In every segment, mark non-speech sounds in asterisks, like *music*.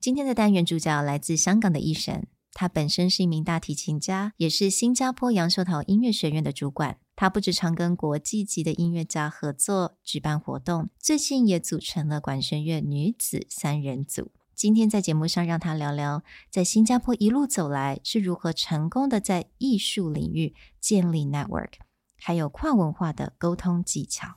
今天的单元主角来自香港的医生，他本身是一名大提琴家，也是新加坡杨秀桃音乐学院的主管。他不止常跟国际级的音乐家合作举办活动，最近也组成了管弦乐女子三人组。今天在节目上让他聊聊，在新加坡一路走来是如何成功的在艺术领域建立 network，还有跨文化的沟通技巧。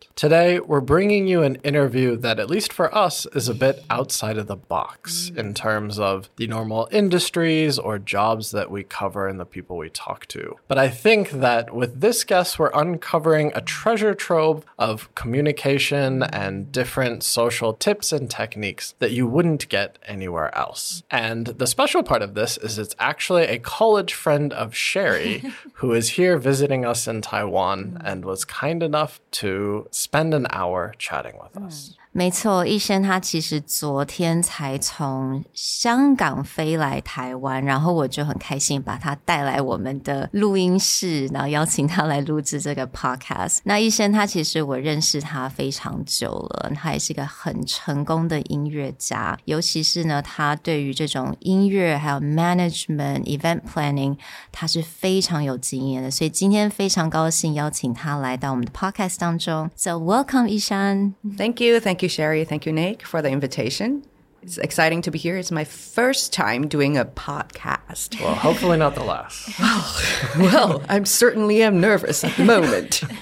Today, we're bringing you an interview that, at least for us, is a bit outside of the box mm. in terms of the normal industries or jobs that we cover and the people we talk to. But I think that with this guest, we're uncovering a treasure trove of communication and different social tips and techniques that you wouldn't get anywhere else. And the special part of this is it's actually a college friend of Sherry *laughs* who is here visiting us in Taiwan and was kind enough to spend an hour chatting with us. 没错，医生他其实昨天才从香港飞来台湾，然后我就很开心把他带来我们的录音室，然后邀请他来录制这个 podcast。那医生他其实我认识他非常久了，他也是一个很成功的音乐家，尤其是呢，他对于这种音乐还有 management、event planning，他是非常有经验的。所以今天非常高兴邀请他来到我们的 podcast 当中。So welcome，医生。Thank you, Thank. Thank you, Sherry. Thank you, Nick, for the invitation. It's exciting to be here. It's my first time doing a podcast. Well, hopefully not the last. *laughs* well, I'm certainly am nervous at the moment. *laughs*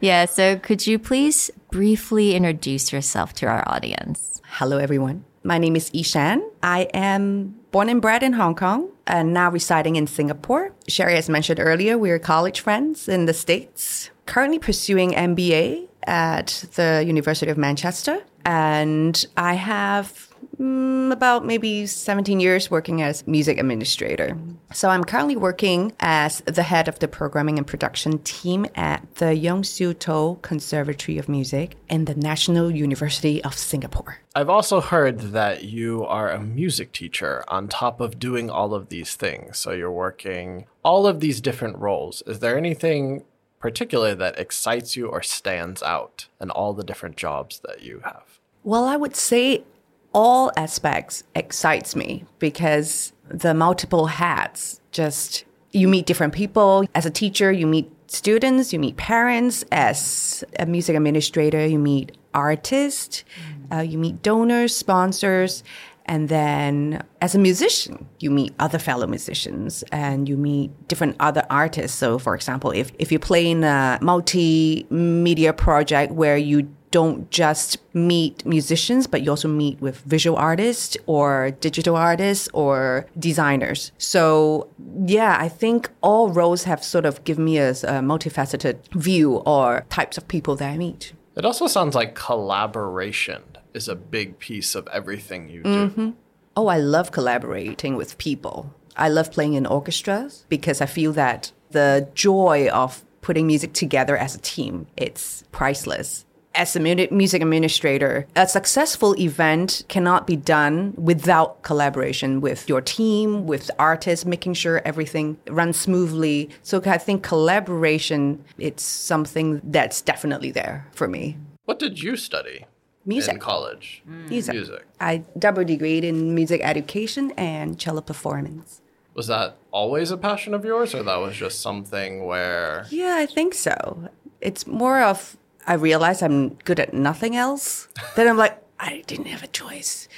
Yeah, so could you please briefly introduce yourself to our audience? Hello, everyone. My name is I-shyan. I am born and bred in Hong Kong and now residing in Singapore. Sherry, as mentioned earlier, we're college friends in the States. Currently pursuing MBA at the University of Manchester. And I have mm, about maybe 17 years working as music administrator. So I'm currently working as the head of the programming and production team at the Yong Siew Toh Conservatory of Music in the National University of Singapore. I've also heard that you are a music teacher on top of doing all of these things. So you're working all of these different roles. Is there anything particular that excites you or stands out in all the different jobs that you have? Well, I would say all aspects excites me because the multiple hats just you meet different people. As a teacher you meet students you meet parents. As a music administrator you meet artists. Uh, you meet donors sponsors and then as a musician, you meet other fellow musicians and you meet different other artists. So for example, if, if you play in a multimedia project where you don't just meet musicians, but you also meet with visual artists or digital artists or designers. So yeah, I think all roles have sort of given me a, a multifaceted view or types of people that I meet. It also sounds like collaboration is a big piece of everything you do. Mm-hmm. Oh, I love collaborating with people. I love playing in orchestras because I feel that the joy of putting music together as a team, it's priceless. As a music administrator, a successful event cannot be done without collaboration with your team, with artists, making sure everything runs smoothly. So I think collaboration, it's something that's definitely there for me. What did you study Music. in college? Mm. Music. Music. I double degreed in music education and cello performance. Was that always a passion of yours, or that was just something where Yeah, I think so. It's more of I realize I'm good at nothing else. *laughs* then I'm like, I didn't have a choice.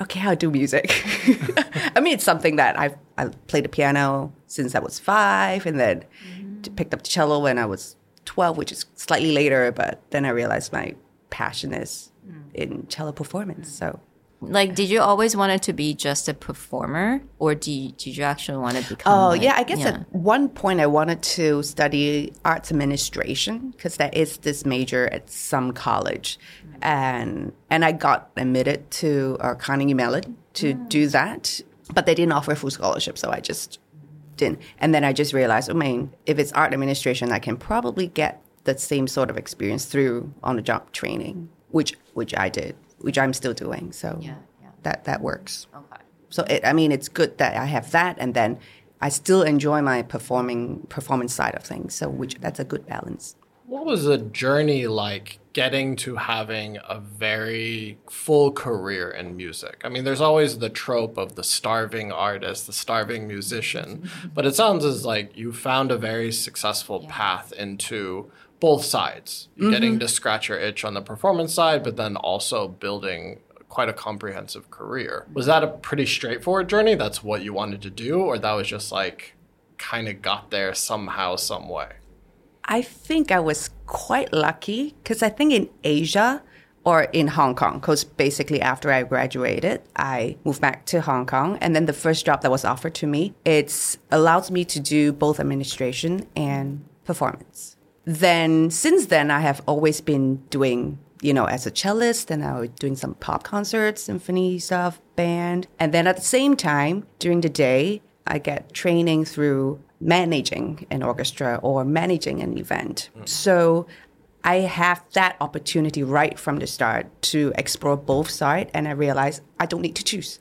Okay, I'll do music. *laughs* I mean, it's something that I've I played the piano since I was five, and then mm-hmm. picked up the cello when I was twelve, which is slightly later. But then I realized my passion is in cello performance. So Like, did you always want it to be just a performer, or do you, did you actually want to become? Oh, like- yeah. I guess at one point I wanted to study arts administration because that is this major at some college. And and I got admitted to uh, Carnegie Mellon to do that, but they didn't offer a full scholarship, so I just didn't. And then I just realized, i mean if it's art administration, I can probably get the same sort of experience through on the job training, which which I did, which I'm still doing. So Yeah, yeah. that that works. Okay. So it, I mean, it's good that I have that, and then I still enjoy my performing performance side of things. So which that's a good balance. What was the journey like getting to having a very full career in music? I mean, there's always the trope of the starving artist, the starving musician, *laughs* but it sounds as like you found a very successful path into both sides. You're mm-hmm. Getting to scratch your itch on the performance side, but then also building quite a comprehensive career. Was that a pretty straightforward journey? That's what you wanted to do, or that was just like kind of got there somehow, some way? I think I was quite lucky because I think in Asia or in Hong Kong, because basically after I graduated, I moved back to Hong Kong, and then the first job that was offered to me, it's allowed me to do both administration and performance. Then since then, I have always been doing you know, as a cellist, and I was doing some pop concerts, symphony stuff, band. And then at the same time, during the day, I get training through managing an orchestra or managing an event. So I have that opportunity right from the start to explore both sides, and I realize I don't need to choose.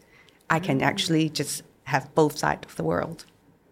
I can mm. actually just have both sides of the world.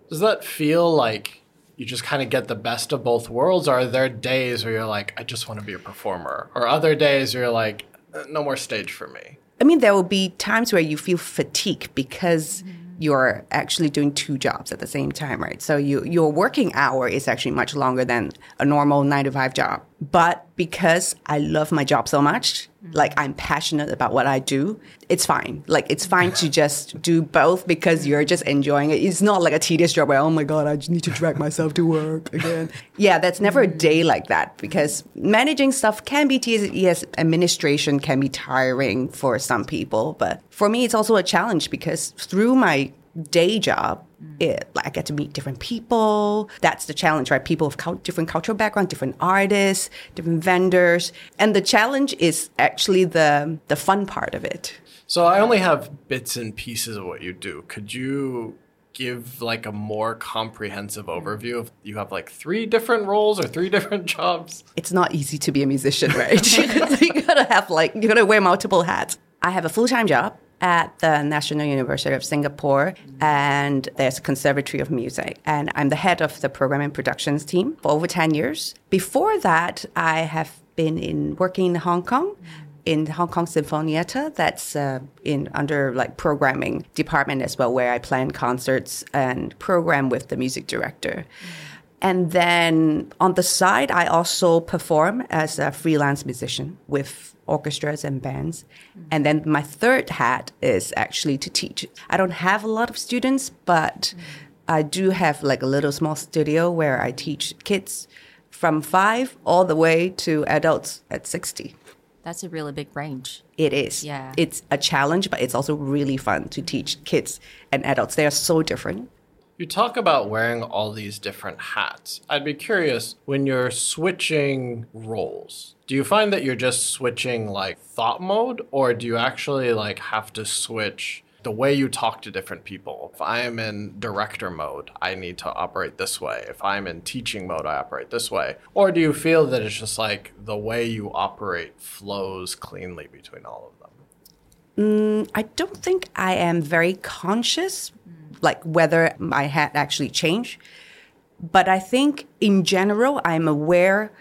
Does that feel like you just kind of get the best of both worlds? Or are there days where you're like, I just want to be a performer? Or other days where you're like, "Uh, no more stage for me? I mean, there will be times where you feel fatigue because you're actually doing two jobs at the same time, right? So you, your working hour is actually much longer than a normal nine to five job. But because I love my job so much, like I'm passionate about what I do, it's fine. Like it's fine to just do both because you're just enjoying it. It's not like a tedious job where, oh my God, I just need to drag myself to work again. yeah, that's never a day like that because managing stuff can be tedious. Yes, administration can be tiring for some people, but for me, it's also a challenge because through my day job, it like I get to meet different people. That's the challenge, right? People of different cultural background, different artists, different vendors, and the challenge is actually the the fun part of it. So I only have bits and pieces of what you do. Could you give like a more comprehensive overview of you have like three different roles or three *laughs* different jobs? It's not easy to be a musician, right? *laughs* you gotta have like you gotta wear multiple hats. I have a full time job at the National University of Singapore, and there's Conservatory of Music. And I'm the head of the program and productions team for over 10 years. Before that, I have been in working in Hong Kong in Hong Kong Sinfonietta. That's uh, in under like programming department as well, where I plan concerts and program with the music director. And then on the side, I also perform as a freelance musician with orchestras and bands. Mm-hmm. And then my third hat is actually to teach. I don't have a lot of students, but mm-hmm. I do have like a little small studio where I teach kids from five all the way to adults at 60. That's a really big range. It is. Yeah. It's a challenge, but it's also really fun to teach kids and adults. They are so different. You talk about wearing all these different hats. I'd be curious when you're switching roles, do you find that you're just switching like thought mode or do you actually like have to switch the way you talk to different people? If I am in director mode, I need to operate this way. If I'm in teaching mode, I operate this way. Or do you feel that it's just like the way you operate flows cleanly between all of them? Mm, I don't think I am very conscious, like whether my hat actually changed. But I think in general, I'm aware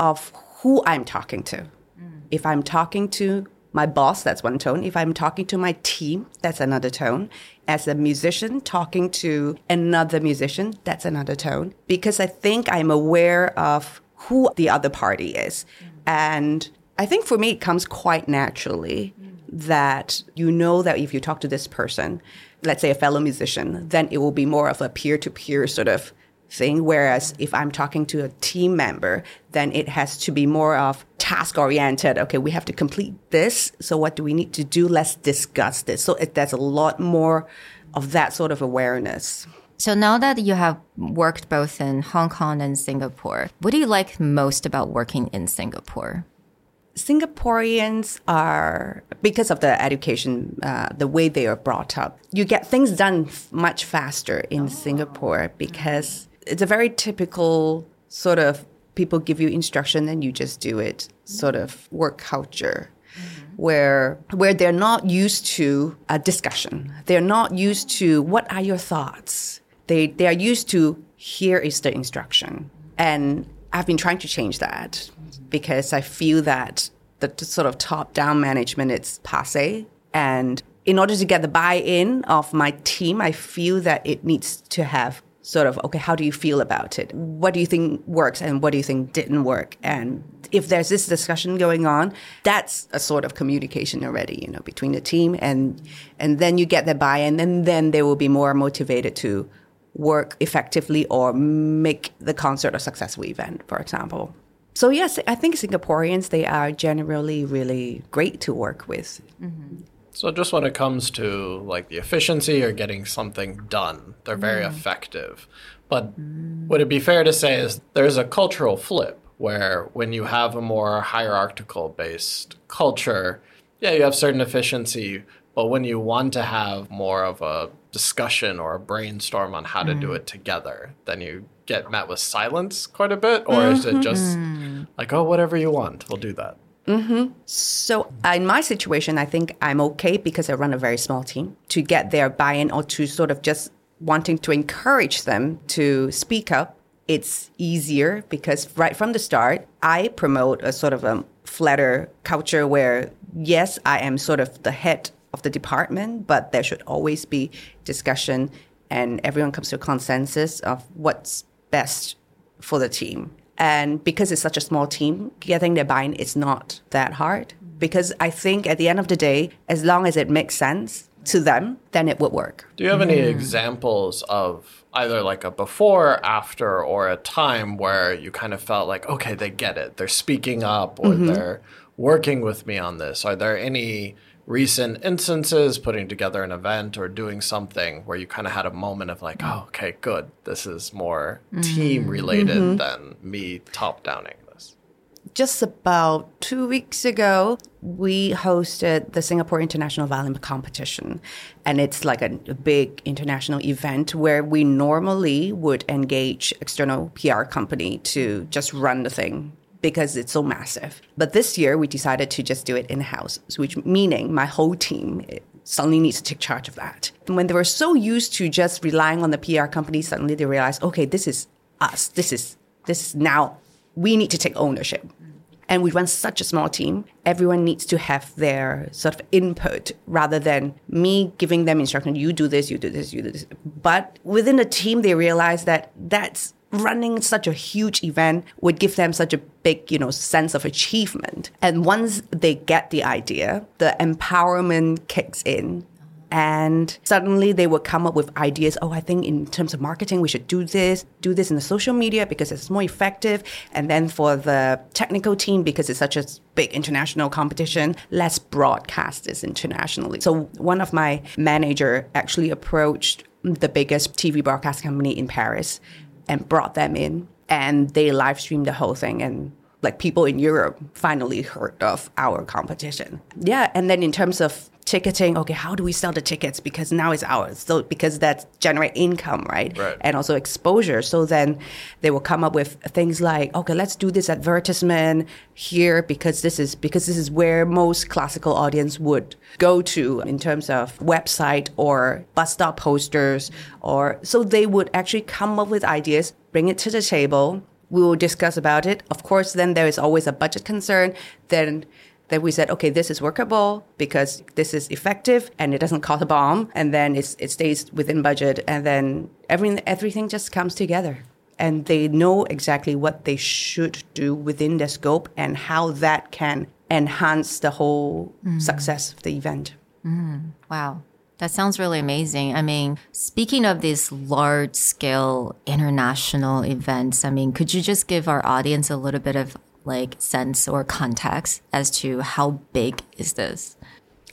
of who I'm talking to. Mm. If I'm talking to my boss, that's one tone. If I'm talking to my team, that's another tone. As a musician, talking to another musician, that's another tone. Because I think I'm aware of who the other party is. Mm. And I think for me, it comes quite naturally. Mm. that you know that if you talk to this person, let's say a fellow musician, then it will be more of a peer to peer sort of thing. Whereas if I'm talking to a team member, then it has to be more of task oriented. Okay, we have to complete this. So what do we need to do? Let's discuss this. So it, there's a lot more of that sort of awareness. So now that you have worked both in Hong Kong and Singapore, what do you like most about working in Singapore? Singaporeans are, because of the education, uh, the way they are brought up, you get things done f- much faster in oh. Singapore mm-hmm. because it's a very typical sort of people give you instruction and you just do it sort of mm-hmm. work culture. Mm-hmm. Where where they're not used to a discussion, they're not used to what are your thoughts. They they are used to here is the instruction, and I've been trying to change that because I feel that the sort of top down management is passe. And in order to get the buy in of my team, I feel that it needs to have sort of, okay, how do you feel about it? What do you think works and what do you think didn't work? And if there's this discussion going on, that's a sort of communication already, you know, between the team and and then you get the buy-in and then they will be more motivated to work effectively or make the concert a successful event, for example. So yes, I think Singaporeans they are generally really great to work with. Mm-hmm. So just when it comes to like the efficiency or getting something done, they're very mm-hmm. effective. But would it be fair to say is there's a cultural flip where when you have a more hierarchical based culture, yeah, you have certain efficiency, but when you want to have more of a discussion or a brainstorm on how to do mm-hmm. it together, then you get met with silence quite a bit, or is it just like, oh, whatever you want, we'll do that? Mm-hmm. So uh, in my situation, I think I'm okay because I run a very small team to get their buy-in or to sort of just wanting to encourage them to speak up. It's easier because right from the start, I promote a sort of a flatter culture where yes, I am sort of the head of the department, but there should always be discussion and everyone comes to a consensus of what's best for the team. And because it's such a small team, getting their buy-in is not that hard. Because I think at the end of the day, as long as it makes sense to them, then it would work. Do you have any examples of either like a before, after, or a time where you kind of felt like, okay, they get it, they're speaking up, or mm-hmm. they're working with me on this? Are there any recent instances putting together an event or doing something where you kind of had a moment of like, oh, okay, good, this is more mm-hmm. team related mm-hmm. than me top downing this? Just about two weeks ago, we hosted the Singapore International Violin Competition. And it's like a, a big international event where we normally would engage external PR company to just run the thing because it's so massive. But this year we decided to just do it in house, which meaning my whole team suddenly needs to take charge of that. And when they were so used to just relying on the PR company, suddenly they realized, okay, this is us. This is this is now we need to take ownership. And we run such a small team. Everyone needs to have their sort of input rather than me giving them instruction. You do this, you do this, you do this. But within the team, they realize that that's running such a huge event would give them such a big, you know, sense of achievement. And once they get the idea, the empowerment kicks in. And suddenly they would come up with ideas. Oh i think in terms of marketing we should do this do this in the social media because it's more effective. And then for the technical team because it's such a big international competition let's broadcast this internationally. So one of my manager actually approached the biggest tv broadcast company in paris and brought them in and they live streamed the whole thing and like people in Europe finally heard of our competition. Yeah, and then in terms of ticketing, okay, how do we sell the tickets because now it's ours. So because that generate income, right? Right. And also exposure. So then they will come up with things like, okay, let's do this advertisement here because this is because this is where most classical audience would go to in terms of website or bus stop posters or so they would actually come up with ideas, bring it to the table, we will discuss about it. Of course, then there is always a budget concern. Then then we said, okay, this is workable because this is effective and it doesn't cost a bomb, and then it's, it stays within budget, and then everything everything just comes together, and they know exactly what they should do within their scope and how that can enhance the whole mm. success of the event. Mm. Wow. That sounds really amazing. I mean, speaking of these large scale international events, I mean, could you just give our audience a little bit of like sense or context as to how big is this?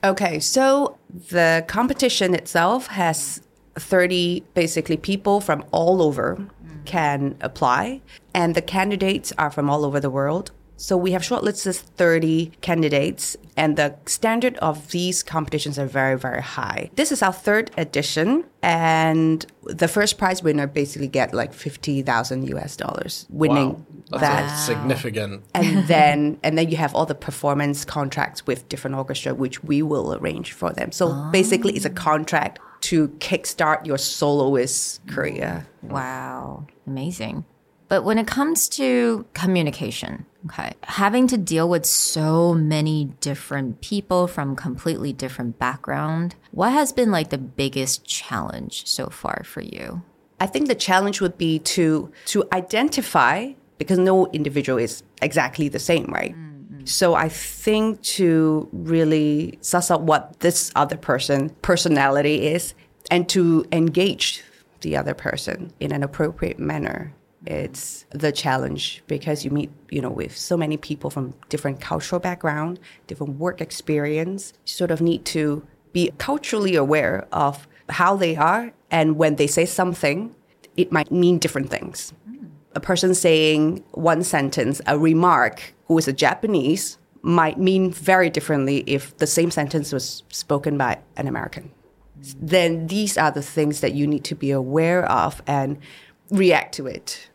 Okay, so the competition itself has 30 basically people from all over can apply, and the candidates are from all over the world. So we have shortlisted 30 candidates, and the standard of these competitions are very, very high. This is our third edition, and the first prize winner basically get like 50,000 US dollars winning Wow. That's that a significant. and then and then you have all the performance contracts with different orchestra which we will arrange for them so basically it's a ah. contract to kickstart your soloist career Wow. Amazing. But when it comes to communication, okay, having to deal with so many different people from completely different background, what has been like the biggest challenge so far for you? i think the challenge would be to to identify because no individual is exactly the same right? Mm-hmm. So i think to really suss out what this other person personality is and to engage the other person in an appropriate manner mm-hmm. it's the challenge because you meet you know with so many people from different cultural background different work experience you sort of need to be culturally aware of how they are and when they say something it might mean different things mm-hmm. A person saying one sentence a remark who is a japanese might mean very differently if the same sentence was spoken by an american then these are the things that you need to be aware of and react to it.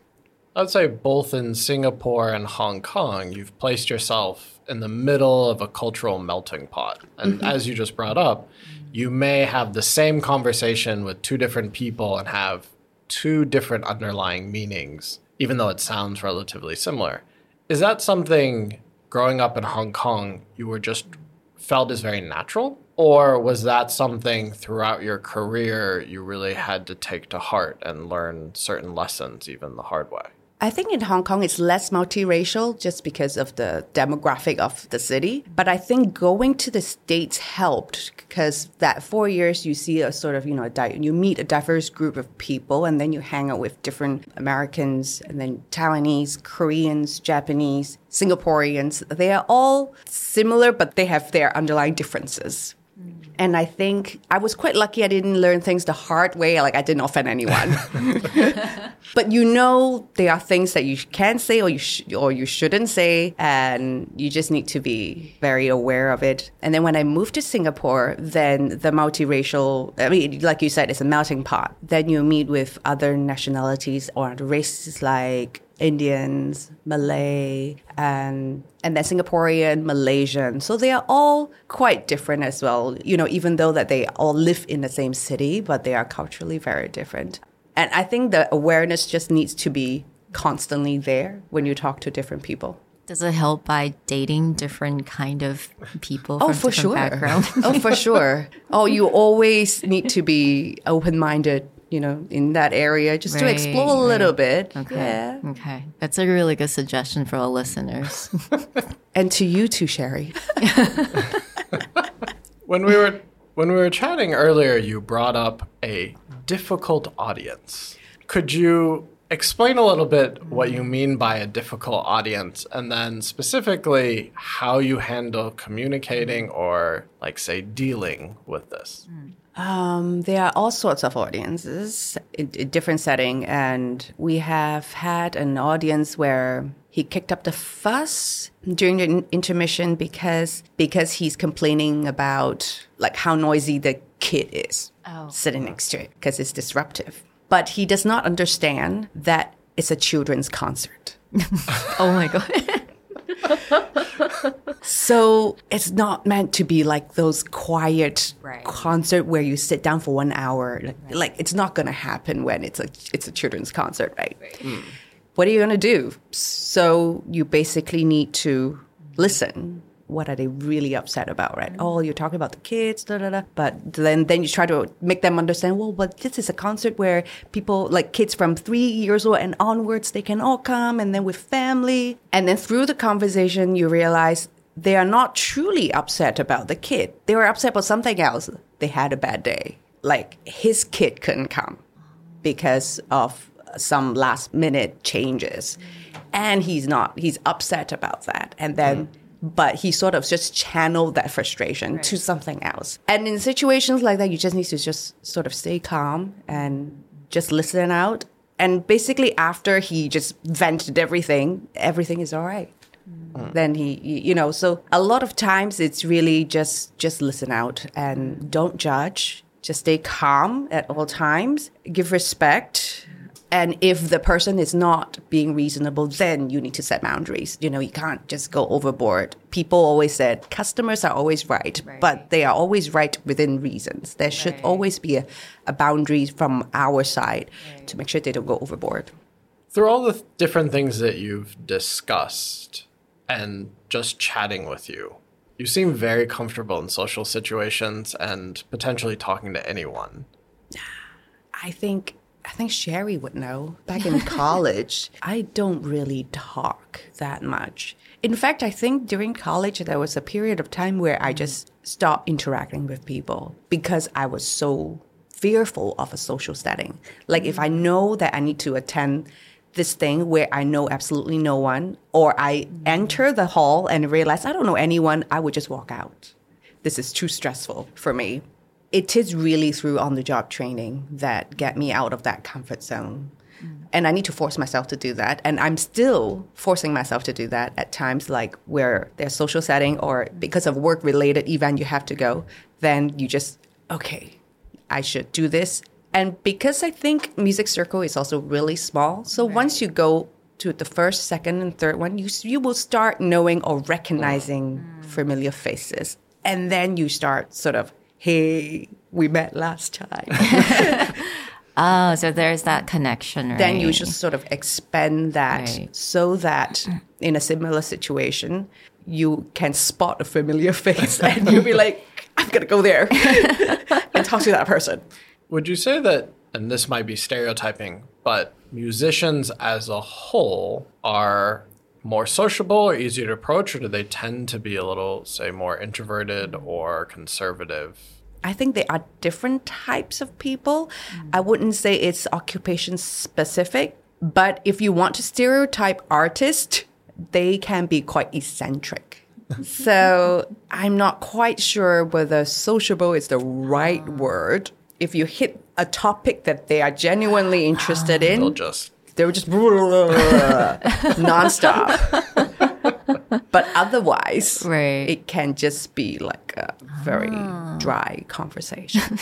I'd say both in Singapore and Hong Kong, you've placed yourself in the middle of a cultural melting pot. And mm-hmm. as you just brought up, you may have the same conversation with two different people and have two different underlying meanings, even though it sounds relatively similar. Is that something growing up in Hong Kong you were just felt is very natural? Or was that something throughout your career you really had to take to heart and learn certain lessons even the hard way? I think in Hong Kong it's less multiracial just because of the demographic of the city. But I think going to the States helped because that four years you see a sort of, you know, a di- you meet a diverse group of people and then you hang out with different Americans and then Taiwanese, Koreans, Japanese, Singaporeans. They are all similar, but they have their underlying differences. And I think I was quite lucky I didn't learn things the hard way. Like I didn't offend anyone. *laughs* but you know there are things that you can say or you sh- or you shouldn't say, and you just need to be very aware of it. And then when I moved to Singapore, then the multiracial, I mean, like you said, it's a melting pot. Then you meet with other nationalities or races like Indians, Malay, and and then Singaporean, Malaysian. So they are all quite different as well. You know, even though that they all live in the same city, but they are culturally very different. And I think the awareness just needs to be constantly there when you talk to different people. Does it help by dating different kind of people Oh, for sure. background? *laughs* oh, for sure. Oh, you always need to be open minded, you know, in that area just to Right, explore a little bit. Okay. Yeah. Okay. That's a really good suggestion for our listeners. *laughs* And to you too, Sherry. *laughs* When we were when we were chatting earlier, you brought up a difficult audience. Could you explain a little bit what you mean by a difficult audience and then specifically how you handle communicating or like say dealing with this? Um, there are all sorts of audiences in, in different setting, and we have had an audience where he kicked up the fuss during the intermission because because he's complaining about like how noisy the kid is Oh. sitting next to it because it's disruptive. But he does not understand that it's a children's concert. *laughs* oh my god. *laughs* So it's not meant to be like those quiet Right. concert where you sit down for one hour. Like, like, it's not going to happen when it's a it's a children's concert, right? Mm. What are you going to do? So you basically need to listen. What are they really upset about, right? Mm-hmm. Oh, you're talking about the kids, da da da. But then then you try to make them understand. Well, but this is a concert where people like kids from three years old and onwards they can all come, and then with family. And then through the conversation, you realize they are not truly upset about the kid. They were upset about something else. They had a bad day. Like his kid couldn't come because of some last minute changes. Mm-hmm. And he's not, he's upset about that. And then, mm-hmm. But he sort of just channeled that frustration to something else. And in situations like that, you just need to just sort of stay calm and just listen out. And basically, after he just vented everything, everything is all right. Mm. Then he, you know, so a lot of times it's really just just listen out and don't judge. Just stay calm at all times. Give respect. And if the person is not being reasonable, then you need to set boundaries. You know, you can't just go overboard. People always said customers are always right, but they are always right within reasons. There should always be a, a boundary from our side to make sure they don't go overboard. Through all the different things that you've discussed and just chatting with you, you seem very comfortable in social situations and potentially talking to anyone. I think I think Sherry would know. Back in college, *laughs* I don't really talk that much. In fact, I think during college there was a period of time where I just stopped interacting with people because I was so fearful of a social setting. Like if I know that I need to attend this thing where I know absolutely no one, or I enter the hall and realize I don't know anyone, I would just walk out. This is too stressful for me it is really through on the job training that get me out of that comfort zone. And I need to force myself to do that. And I'm still forcing myself to do that at times, like where there's social setting or because of work related event you have to go, then you just, okay, I should do this. And because I think music circle is also really small. So once you go to the first, second, and third one, you, you will start knowing or recognizing mm. familiar faces. And then you start sort of hey, we met last time. *laughs* Oh, so there's that connection, right? then you just sort of expand that Right. so that in a similar situation, you can spot a familiar *laughs* face and you'll be like, I'm going to go there *laughs* and talk to that person. Would you say that, and this might be stereotyping, but musicians as a whole are more sociable or easier to approach, or do they tend to be a little, say, more introverted or conservative? I think there are different types of people. I wouldn't say it's occupation specific, but if you want to stereotype artists, they can be quite eccentric. *laughs* so I'm not quite sure whether sociable is the right ah. word. If you hit a topic that they are genuinely interested ah. They'll in, just they were just *laughs* nonstop. but otherwise, Right. it can just be like a very ah. dry conversation. *laughs*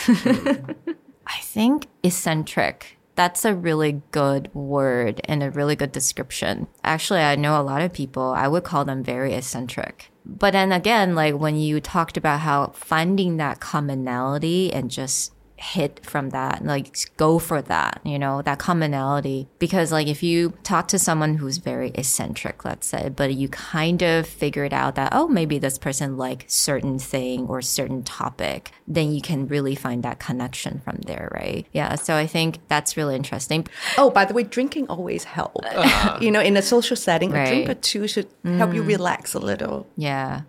I think eccentric. That's a really good word and a really good description. Actually, I know a lot of people, I would call them very eccentric. But then again, like when you talked about how finding that commonality and just hit from that, like go for that, you know, that commonality. Because like if you talk to someone who's very eccentric, let's say, but you kind of figured out that, oh, maybe this person like certain thing or certain topic, then you can really find that connection from there, right? Yeah. So I think that's really interesting. oh, by the way, drinking always helps. Uh-huh. *laughs* you know, in a social setting, a drink or two should help you mm. relax a little. Yeah.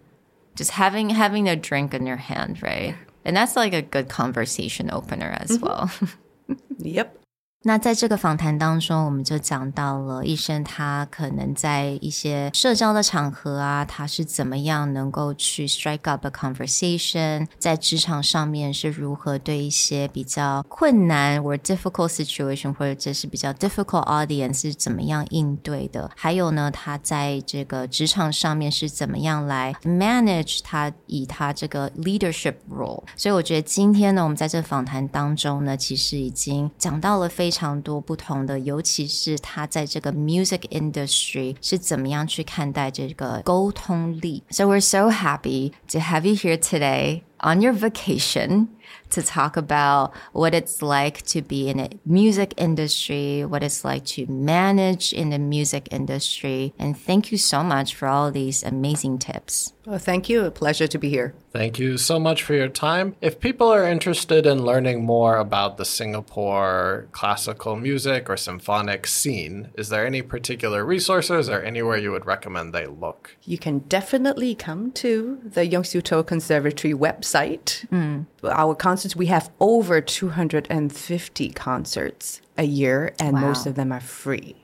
Just having having a drink in your hand, right? And that's like a good conversation opener as mm-hmm. well. *laughs* Yep. 那在这个访谈当中，我们就讲到了医生他可能在一些社交的场合啊，他是怎么样能够去 strike up a conversation，在职场上面是如何对一些比较困难或 difficult situation 或者这是比较 difficult audience 是怎么样应对的，还有呢，他在这个职场上面是怎么样来 manage 他以他这个 leadership role。所以我觉得今天呢，我们在这访谈当中呢，其实已经讲到了非常多不同的，尤其是他在这个 music industry 是怎么样去看待这个沟通力。So we're so happy to have you here today. on your vacation to talk about what it's like to be in a music industry, what it's like to manage in the music industry. And thank you so much for all these amazing tips. Well, thank you. A pleasure to be here. Thank you so much for your time. If people are interested in learning more about the Singapore classical music or symphonic scene, is there any particular resources or anywhere you would recommend they look? You can definitely come to the Yong Conservatory To Conservatory website. Mm. Our concerts, we have over 250 concerts a year, and most of them are free.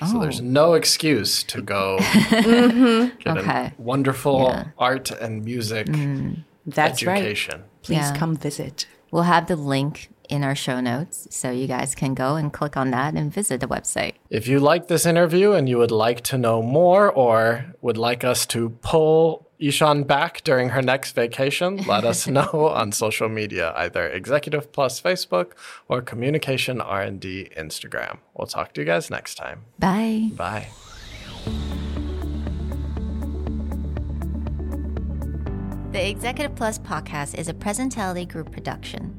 So oh. there's no excuse to go *laughs* mm-hmm. get Okay. a wonderful art and music mm. That's education. right. Please Yeah. come visit. We'll have the link in our show notes so you guys can go and click on that and visit the website. If you like this interview and you would like to know more or would like us to pull I-shyan back during her next vacation, let us *laughs* know on social media, either Executive Plus Facebook or Communication R&D Instagram. We'll talk to you guys next time. Bye. Bye. The Executive Plus podcast is a Presentality Group production,